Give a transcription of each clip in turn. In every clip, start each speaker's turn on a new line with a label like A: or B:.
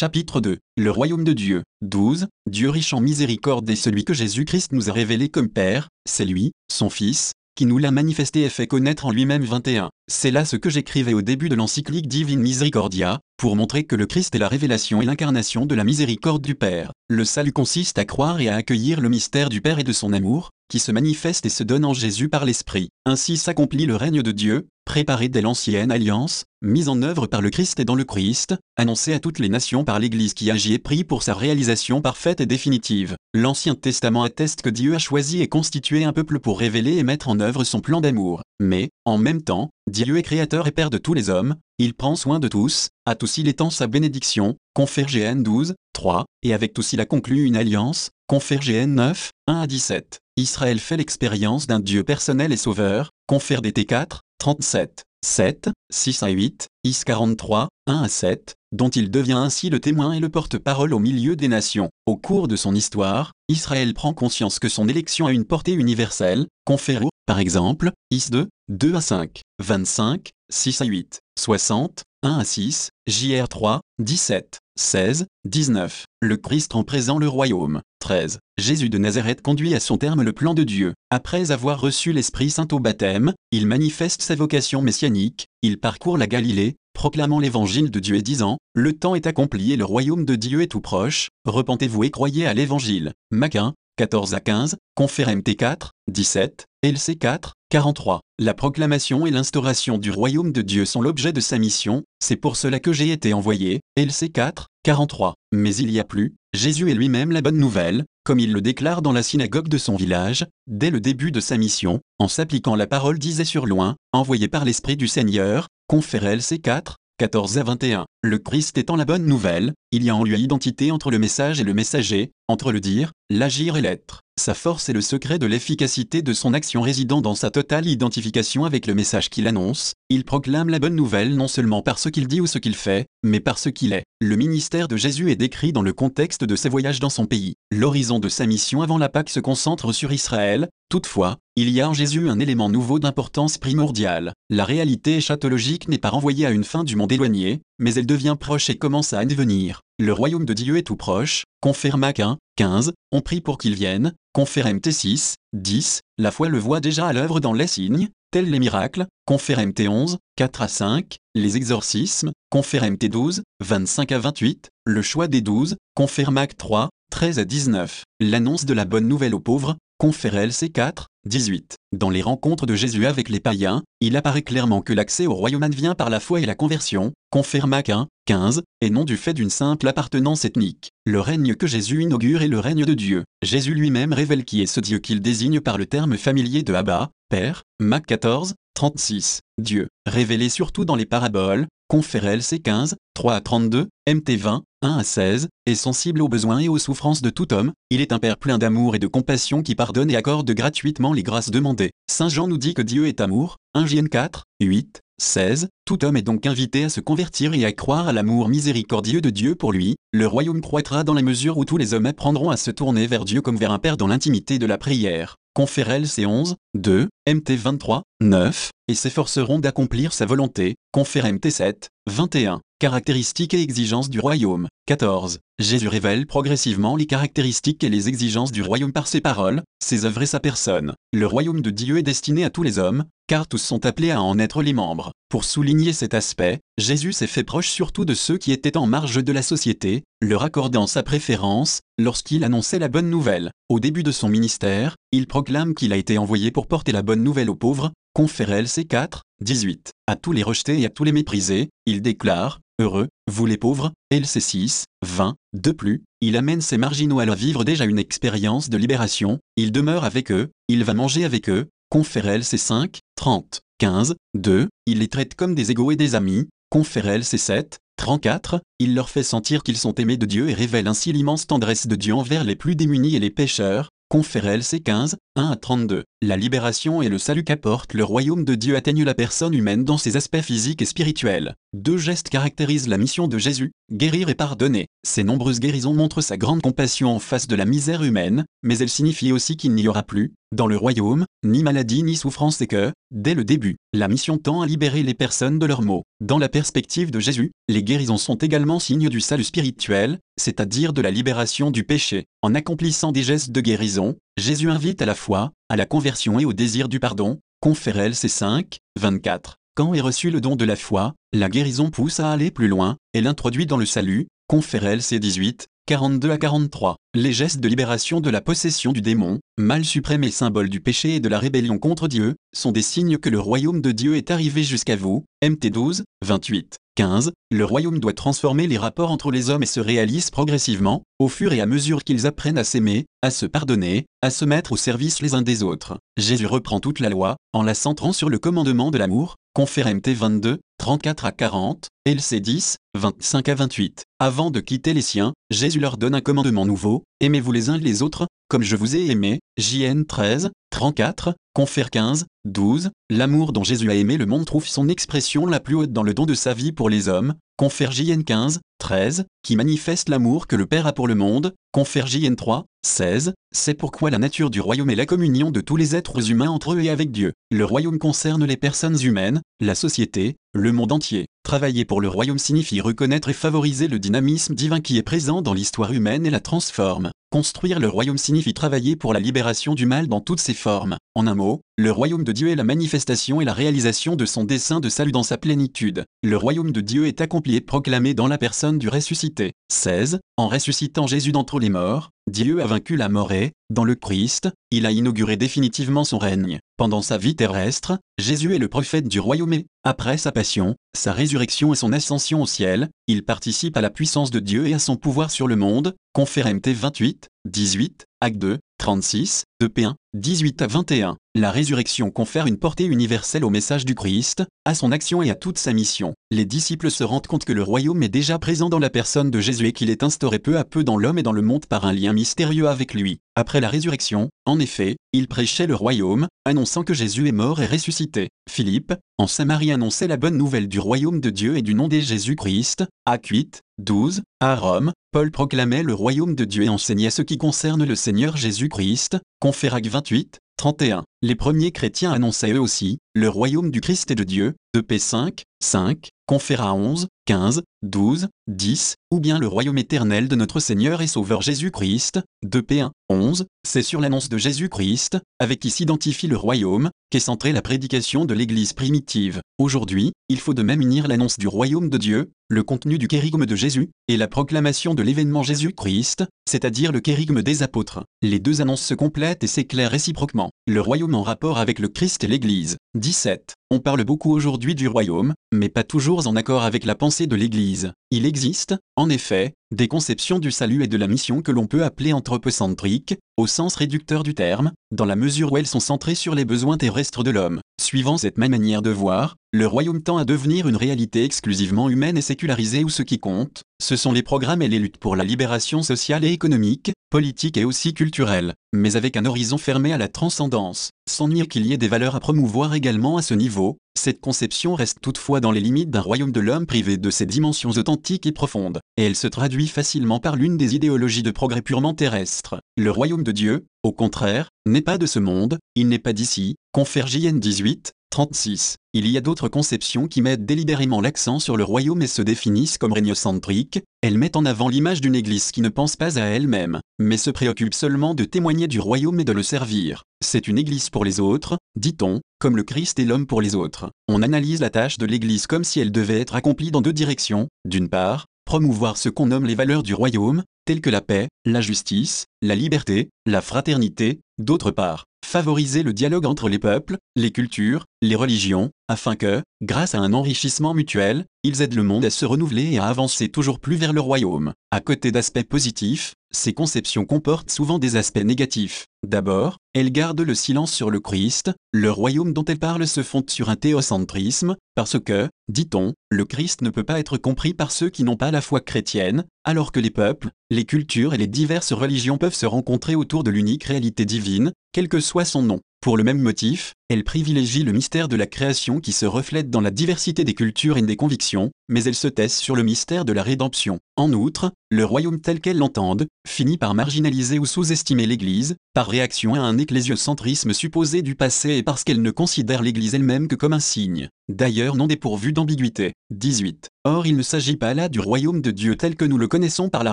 A: Chapitre 2 Le royaume de Dieu. 12. Dieu riche en miséricorde est celui que Jésus-Christ nous a révélé comme Père, c'est lui, son Fils, qui nous l'a manifesté et fait connaître en lui-même 21. C'est là ce que j'écrivais au début de l'encyclique Divine Misericordia, pour montrer que le Christ est la révélation et l'incarnation de la miséricorde du Père. Le salut consiste à croire et à accueillir le mystère du Père et de son amour, qui se manifeste et se donne en Jésus par l'Esprit. Ainsi s'accomplit le règne de Dieu, préparé dès l'ancienne alliance, mise en œuvre par le Christ et dans le Christ, annoncé à toutes les nations par l'Église qui agit et prie pour sa réalisation parfaite et définitive. L'Ancien Testament atteste que Dieu a choisi et constitué un peuple pour révéler et mettre en œuvre son plan d'amour. Mais, en même temps, Dieu est créateur et Père de tous les hommes, il prend soin de tous, à tous il étend sa bénédiction, confère GN 12, 3, et avec tous il a conclu une alliance, confère GN 9, 1 à 17. Israël fait l'expérience d'un Dieu personnel et sauveur, confère DT 4, 37, 7, 6 à 8, Is 43, 1 à 7, dont il devient ainsi le témoin et le porte-parole au milieu des nations. Au cours de son histoire, Israël prend conscience que son élection a une portée universelle, confère par exemple, Is 2, 2 à 5, 25, 6 à 8, 60, 1 à 6, JR 3, 17, 16, 19. Le Christ en présent le royaume. 13. Jésus de Nazareth conduit à son terme le plan de Dieu. Après avoir reçu l'Esprit Saint au baptême, il manifeste sa vocation messianique, il parcourt la Galilée, proclamant l'évangile de Dieu et disant Le temps est accompli et le royaume de Dieu est tout proche, repentez-vous et croyez à l'évangile. Maquin, 14 à 15, Confère MT 4, 17, LC 4, 43. La proclamation et l'instauration du royaume de Dieu sont l'objet de sa mission, c'est pour cela que j'ai été envoyé, LC 4, 43. Mais il y a plus, Jésus est lui-même la bonne nouvelle, comme il le déclare dans la synagogue de son village, dès le début de sa mission, en s'appliquant la parole disait sur loin, envoyé par l'Esprit du Seigneur, confère LC 4, 14 à 21. Le Christ étant la bonne nouvelle, il y a en lui identité entre le message et le messager, entre le dire, l'agir et l'être. Sa force est le secret de l'efficacité de son action résidant dans sa totale identification avec le message qu'il annonce. Il proclame la bonne nouvelle non seulement par ce qu'il dit ou ce qu'il fait, mais par ce qu'il est. Le ministère de Jésus est décrit dans le contexte de ses voyages dans son pays. L'horizon de sa mission avant la Pâque se concentre sur Israël, toutefois, il y a en Jésus un élément nouveau d'importance primordiale. La réalité échatologique n'est pas renvoyée à une fin du monde éloigné, mais elle devient proche et commence à advenir. Le royaume de Dieu est tout proche, confère Mac 1, 15, on prie pour qu'il vienne, confère MT6, 10, la foi le voit déjà à l'œuvre dans les signes, tels les miracles, confère MT11, 4 à 5, les exorcismes, confère MT12, 25 à 28, le choix des 12, confère Mac 3, 13 à 19, l'annonce de la bonne nouvelle aux pauvres, confère LC 4, 18. Dans les rencontres de Jésus avec les païens, il apparaît clairement que l'accès au royaume vient par la foi et la conversion, confère Mac 1, 15, et non du fait d'une simple appartenance ethnique. Le règne que Jésus inaugure est le règne de Dieu. Jésus lui-même révèle qui est ce Dieu qu'il désigne par le terme familier de Abba, Père, Mac 14, 36. Dieu, révélé surtout dans les paraboles, confère LC 15, 3 à 32, MT 20, 1 à 16, est sensible aux besoins et aux souffrances de tout homme, il est un Père plein d'amour et de compassion qui pardonne et accorde gratuitement les grâces demandées. Saint Jean nous dit que Dieu est amour, 1 Jn 4, 8, 16. Tout homme est donc invité à se convertir et à croire à l'amour miséricordieux de Dieu pour lui. Le royaume croîtra dans la mesure où tous les hommes apprendront à se tourner vers Dieu comme vers un Père dans l'intimité de la prière. Conférel C11, 2, MT 23, 9, et s'efforceront d'accomplir sa volonté. Confère MT 7, 21. Caractéristiques et exigences du royaume. 14. Jésus révèle progressivement les caractéristiques et les exigences du royaume par ses paroles, ses œuvres et sa personne. Le royaume de Dieu est destiné à tous les hommes, car tous sont appelés à en être les membres. Pour souligner cet aspect, Jésus s'est fait proche surtout de ceux qui étaient en marge de la société, leur accordant sa préférence, lorsqu'il annonçait la bonne nouvelle. Au début de son ministère, il proclame qu'il a été envoyé pour porter la bonne nouvelle aux pauvres, confère LC 4, 18. À tous les rejetés et à tous les méprisés, il déclare, Heureux, vous les pauvres, LC 6, 20. De plus, il amène ces marginaux à leur vivre déjà une expérience de libération, il demeure avec eux, il va manger avec eux, confère LC 5, 30. 15, 2, il les traite comme des égaux et des amis, confère LC 7, 34, il leur fait sentir qu'ils sont aimés de Dieu et révèle ainsi l'immense tendresse de Dieu envers les plus démunis et les pécheurs, confère LC 15, 1 à 32. La libération et le salut qu'apporte le royaume de Dieu atteignent la personne humaine dans ses aspects physiques et spirituels. Deux gestes caractérisent la mission de Jésus, guérir et pardonner. Ces nombreuses guérisons montrent sa grande compassion en face de la misère humaine, mais elles signifient aussi qu'il n'y aura plus, dans le royaume, ni maladie ni souffrance et que, dès le début, la mission tend à libérer les personnes de leurs maux. Dans la perspective de Jésus, les guérisons sont également signes du salut spirituel, c'est-à-dire de la libération du péché. En accomplissant des gestes de guérison, Jésus invite à la foi, à la conversion et au désir du pardon. Confère LC 5, 24. Quand est reçu le don de la foi, la guérison pousse à aller plus loin, et l'introduit dans le salut. Confère LC 18, 42 à 43. Les gestes de libération de la possession du démon, mal suprême et symbole du péché et de la rébellion contre Dieu, sont des signes que le royaume de Dieu est arrivé jusqu'à vous. MT 12, 28. 15. Le royaume doit transformer les rapports entre les hommes et se réalise progressivement, au fur et à mesure qu'ils apprennent à s'aimer, à se pardonner, à se mettre au service les uns des autres. Jésus reprend toute la loi, en la centrant sur le commandement de l'amour, confère MT 22, 34 à 40, LC 10, 25 à 28. Avant de quitter les siens, Jésus leur donne un commandement nouveau, aimez-vous les uns les autres, comme je vous ai aimé, JN 13, 34, Confère 15, 12, l'amour dont Jésus a aimé le monde trouve son expression la plus haute dans le don de sa vie pour les hommes, Confère JN 15, 13, qui manifeste l'amour que le Père a pour le monde, Confère JN 3, 16, c'est pourquoi la nature du royaume est la communion de tous les êtres humains entre eux et avec Dieu. Le royaume concerne les personnes humaines, la société, le monde entier. Travailler pour le royaume signifie reconnaître et favoriser le dynamisme divin qui est présent dans l'histoire humaine et la transforme. Construire le royaume signifie travailler pour la libération du mal dans toutes ses formes. En un mot, le royaume de Dieu est la manifestation et la réalisation de son dessein de salut dans sa plénitude. Le royaume de Dieu est accompli et proclamé dans la personne du ressuscité. 16. En ressuscitant Jésus d'entre les morts, Dieu a vaincu la mort et, dans le Christ, il a inauguré définitivement son règne. Pendant sa vie terrestre, Jésus est le prophète du royaume et, après sa passion, sa résurrection et son ascension au ciel, il participe à la puissance de Dieu et à son pouvoir sur le monde. Confère MT 28, 18, Acte 2, 36, 2P1, 18 à 21. La résurrection confère une portée universelle au message du Christ, à son action et à toute sa mission. Les disciples se rendent compte que le royaume est déjà présent dans la personne de Jésus et qu'il est instauré peu à peu dans l'homme et dans le monde par un lien mystérieux avec lui. Après la résurrection, en effet, il prêchait le royaume, annonçant que Jésus est mort et ressuscité. Philippe, en Samarie annonçait la bonne nouvelle du royaume de Dieu et du nom de Jésus-Christ. Acte 8, 12. À Rome, Paul proclamait le royaume de Dieu et enseignait ce qui concerne le Seigneur Jésus-Christ. Conférac 28, 31. Les premiers chrétiens annonçaient eux aussi le royaume du Christ et de Dieu. 2 5, 5, Conféra 11, 15, 12, 10, ou bien le royaume éternel de notre Seigneur et Sauveur Jésus-Christ, 2 P1, 11, c'est sur l'annonce de Jésus-Christ, avec qui s'identifie le royaume, qu'est centrée la prédication de l'Église primitive. Aujourd'hui, il faut de même unir l'annonce du royaume de Dieu, le contenu du kérigme de Jésus, et la proclamation de l'événement Jésus-Christ, c'est-à-dire le kérigme des apôtres. Les deux annonces se complètent et s'éclairent réciproquement. Le royaume en rapport avec le Christ et l'Église. 17. On parle beaucoup aujourd'hui du royaume, mais pas toujours en accord avec la pensée de l'Église. Il existe, en effet, des conceptions du salut et de la mission que l'on peut appeler anthropocentriques, au sens réducteur du terme, dans la mesure où elles sont centrées sur les besoins terrestres de l'homme. Suivant cette même manière de voir, le royaume tend à devenir une réalité exclusivement humaine et sécularisée où ce qui compte, ce sont les programmes et les luttes pour la libération sociale et économique, politique et aussi culturelle, mais avec un horizon fermé à la transcendance. Sans nier qu'il y ait des valeurs à promouvoir également à ce niveau, cette conception reste toutefois dans les limites d'un royaume de l'homme privé de ses dimensions authentiques et profondes, et elle se traduit facilement par l'une des idéologies de progrès purement terrestres. Le royaume de Dieu, au contraire, n'est pas de ce monde, il n'est pas d'ici, confère JN 18, 36. Il y a d'autres conceptions qui mettent délibérément l'accent sur le royaume et se définissent comme régnocentriques, elles mettent en avant l'image d'une église qui ne pense pas à elle-même, mais se préoccupe seulement de témoigner du royaume et de le servir. C'est une église pour les autres, dit-on, comme le Christ est l'homme pour les autres. On analyse la tâche de l'église comme si elle devait être accomplie dans deux directions, d'une part, promouvoir ce qu'on nomme les valeurs du royaume, telles que la paix, la justice, la liberté, la fraternité, d'autre part, favoriser le dialogue entre les peuples, les cultures, les religions, afin que, grâce à un enrichissement mutuel, ils aident le monde à se renouveler et à avancer toujours plus vers le royaume. À côté d'aspects positifs, ces conceptions comportent souvent des aspects négatifs. D'abord, elles gardent le silence sur le Christ, le royaume dont elles parlent se fonde sur un théocentrisme, parce que, dit-on, le Christ ne peut pas être compris par ceux qui n'ont pas la foi chrétienne, alors que les peuples, les cultures et les diverses religions peuvent se rencontrer autour de l'unique réalité divine, quel que soit son nom. Pour le même motif, elle privilégie le mystère de la création qui se reflète dans la diversité des cultures et des convictions, mais elle se taise sur le mystère de la rédemption. En outre, le royaume tel qu'elle l'entende, finit par marginaliser ou sous-estimer l'Église, par réaction à un ecclésiocentrisme supposé du passé et parce qu'elle ne considère l'Église elle-même que comme un signe, d'ailleurs non dépourvu d'ambiguïté. 18. Or il ne s'agit pas là du royaume de Dieu tel que nous le connaissons par la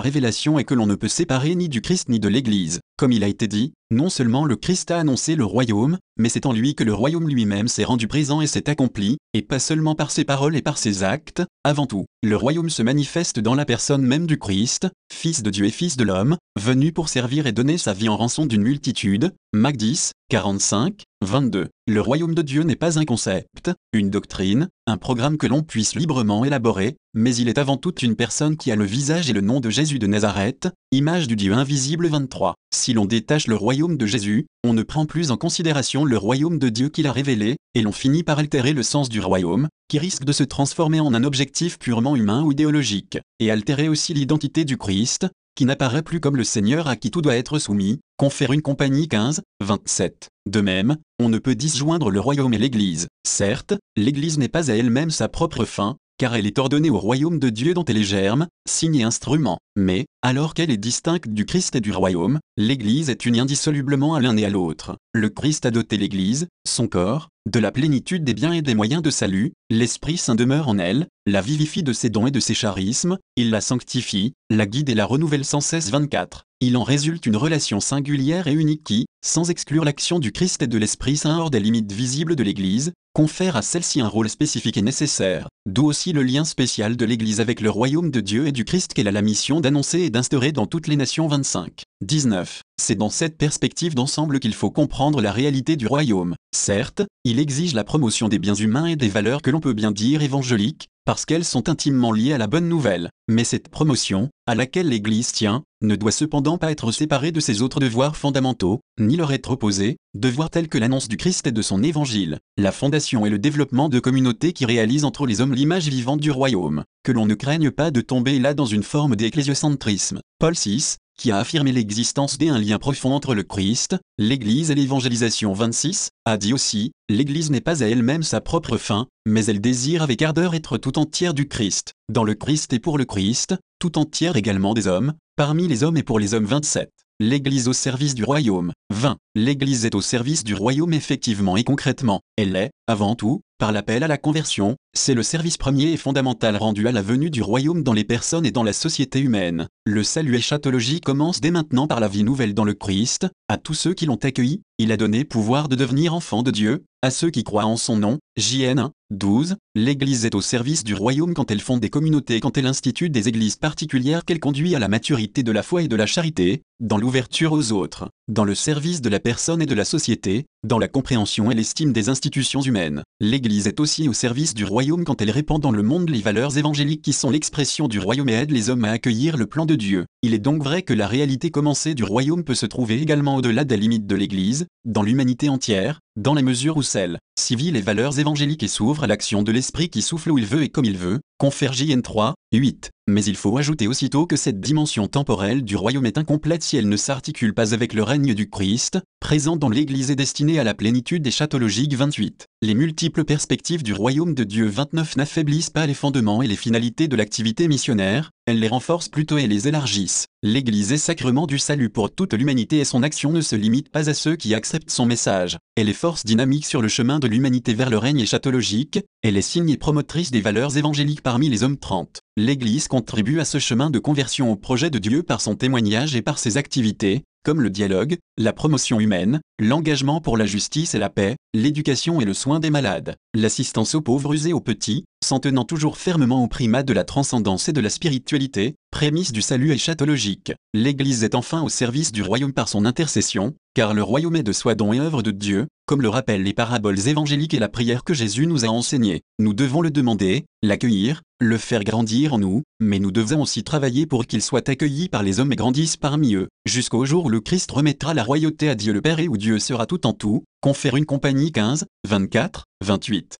A: révélation et que l'on ne peut séparer ni du Christ ni de l'Église. Comme il a été dit, non seulement le Christ a annoncé le royaume, mais c'est en lui que le royaume lui-même s'est rendu présent et s'est accompli, et pas seulement par ses paroles et par ses actes, avant tout, le royaume se manifeste dans la personne même du Christ, Fils de Dieu et Fils de l'homme, venu pour servir et donner sa vie en rançon d'une multitude, Mac 10, 45, 22. Le royaume de Dieu n'est pas un concept, une doctrine, un programme que l'on puisse librement élaborer, mais il est avant tout une personne qui a le visage et le nom de Jésus de Nazareth, image du Dieu invisible 23. Si l'on détache le royaume de Jésus, on ne prend plus en considération le royaume de Dieu qu'il a révélé, et l'on finit par altérer le sens du royaume, qui risque de se transformer en un objectif purement humain ou idéologique, et altérer aussi l'identité du Christ, qui n'apparaît plus comme le Seigneur à qui tout doit être soumis, confère une compagnie 15, 27. De même, on ne peut disjoindre le royaume et l'Église. Certes, l'Église n'est pas à elle-même sa propre fin, car elle est ordonnée au royaume de Dieu dont elle est germe, signe et instrument. Mais, alors qu'elle est distincte du Christ et du royaume, l'Église est unie indissolublement à l'un et à l'autre. Le Christ a doté l'Église, son corps, de la plénitude des biens et des moyens de salut, l'Esprit Saint demeure en elle, la vivifie de ses dons et de ses charismes, il la sanctifie, la guide et la renouvelle sans cesse 24. Il en résulte une relation singulière et unique qui, sans exclure l'action du Christ et de l'Esprit Saint hors des limites visibles de l'Église, confère à celle-ci un rôle spécifique et nécessaire, d'où aussi le lien spécial de l'Église avec le royaume de Dieu et du Christ qu'elle a la mission d'annoncer et d'instaurer dans toutes les nations 25. 19. C'est dans cette perspective d'ensemble qu'il faut comprendre la réalité du royaume. Certes, il exige la promotion des biens humains et des valeurs que l'on peut bien dire évangéliques, parce qu'elles sont intimement liées à la bonne nouvelle. Mais cette promotion, à laquelle l'Église tient, ne doit cependant pas être séparée de ses autres devoirs fondamentaux, ni leur être opposée, devoirs tels que l'annonce du Christ et de son évangile, la fondation et le développement de communautés qui réalisent entre les hommes l'image vivante du royaume, que l'on ne craigne pas de tomber là dans une forme d'ecclésiocentrisme. Paul VI, qui a affirmé l'existence d'un lien profond entre le Christ, l'Église et l'évangélisation 26, a dit aussi, l'Église n'est pas à elle-même sa propre fin, mais elle désire avec ardeur être tout entière du Christ, dans le Christ et pour le Christ, tout entière également des hommes, parmi les hommes et pour les hommes 27. L'Église au service du royaume. 20. L'Église est au service du royaume effectivement et concrètement. Elle est, avant tout, par l'appel à la conversion, c'est le service premier et fondamental rendu à la venue du royaume dans les personnes et dans la société humaine. Le salut échatologie commence dès maintenant par la vie nouvelle dans le Christ, à tous ceux qui l'ont accueilli, il a donné pouvoir de devenir enfants de Dieu, à ceux qui croient en son nom. JN 1, 12. L'Église est au service du royaume quand elle fonde des communautés, quand elle institue des églises particulières qu'elle conduit à la maturité de la foi et de la charité, dans l'ouverture aux autres, dans le service de la personne et de la société, dans la compréhension et l'estime des institutions humaines. L'Église est aussi au service du royaume quand elle répand dans le monde les valeurs évangéliques qui sont l'expression du royaume et aide les hommes à accueillir le plan de Dieu. Il est donc vrai que la réalité commencée du royaume peut se trouver également au-delà des limites de l'Église, dans l'humanité entière, dans les mesures où celles, civile et valeurs évangéliques et s'ouvrent à l'action de l'Esprit qui souffle où il veut et comme il veut, confère JN 3, 8. Mais il faut ajouter aussitôt que cette dimension temporelle du royaume est incomplète si elle ne s'articule pas avec le règne du Christ, présent dans l'Église et destiné à la plénitude des châteaux 28. Les multiples perspectives du royaume de Dieu 29 n'affaiblissent pas les fondements et les finalités de l'activité missionnaire, elles les renforcent plutôt et les élargissent. L'Église est sacrement du salut pour toute l'humanité et son action ne se limite pas à ceux qui acceptent son message. Elle est force dynamique sur le chemin de l'humanité vers le règne échatologique, elle est signe et promotrice des valeurs évangéliques parmi les hommes 30. L'Église contribue à ce chemin de conversion au projet de Dieu par son témoignage et par ses activités, comme le dialogue, la promotion humaine, l'engagement pour la justice et la paix, l'éducation et le soin des malades, l'assistance aux pauvres et aux petits, s'en tenant toujours fermement au primat de la transcendance et de la spiritualité, prémisse du salut échatologique. L'Église est enfin au service du royaume par son intercession, car le royaume est de soi don et œuvre de Dieu, comme le rappellent les paraboles évangéliques et la prière que Jésus nous a enseignée. Nous devons le demander, l'accueillir, le faire grandir en nous, mais nous devons aussi travailler pour qu'il soit accueilli par les hommes et grandisse parmi eux, jusqu'au jour où le Christ remettra la royauté à Dieu le Père et où Dieu sera tout en tout, confère une compagnie 15, 24, 28.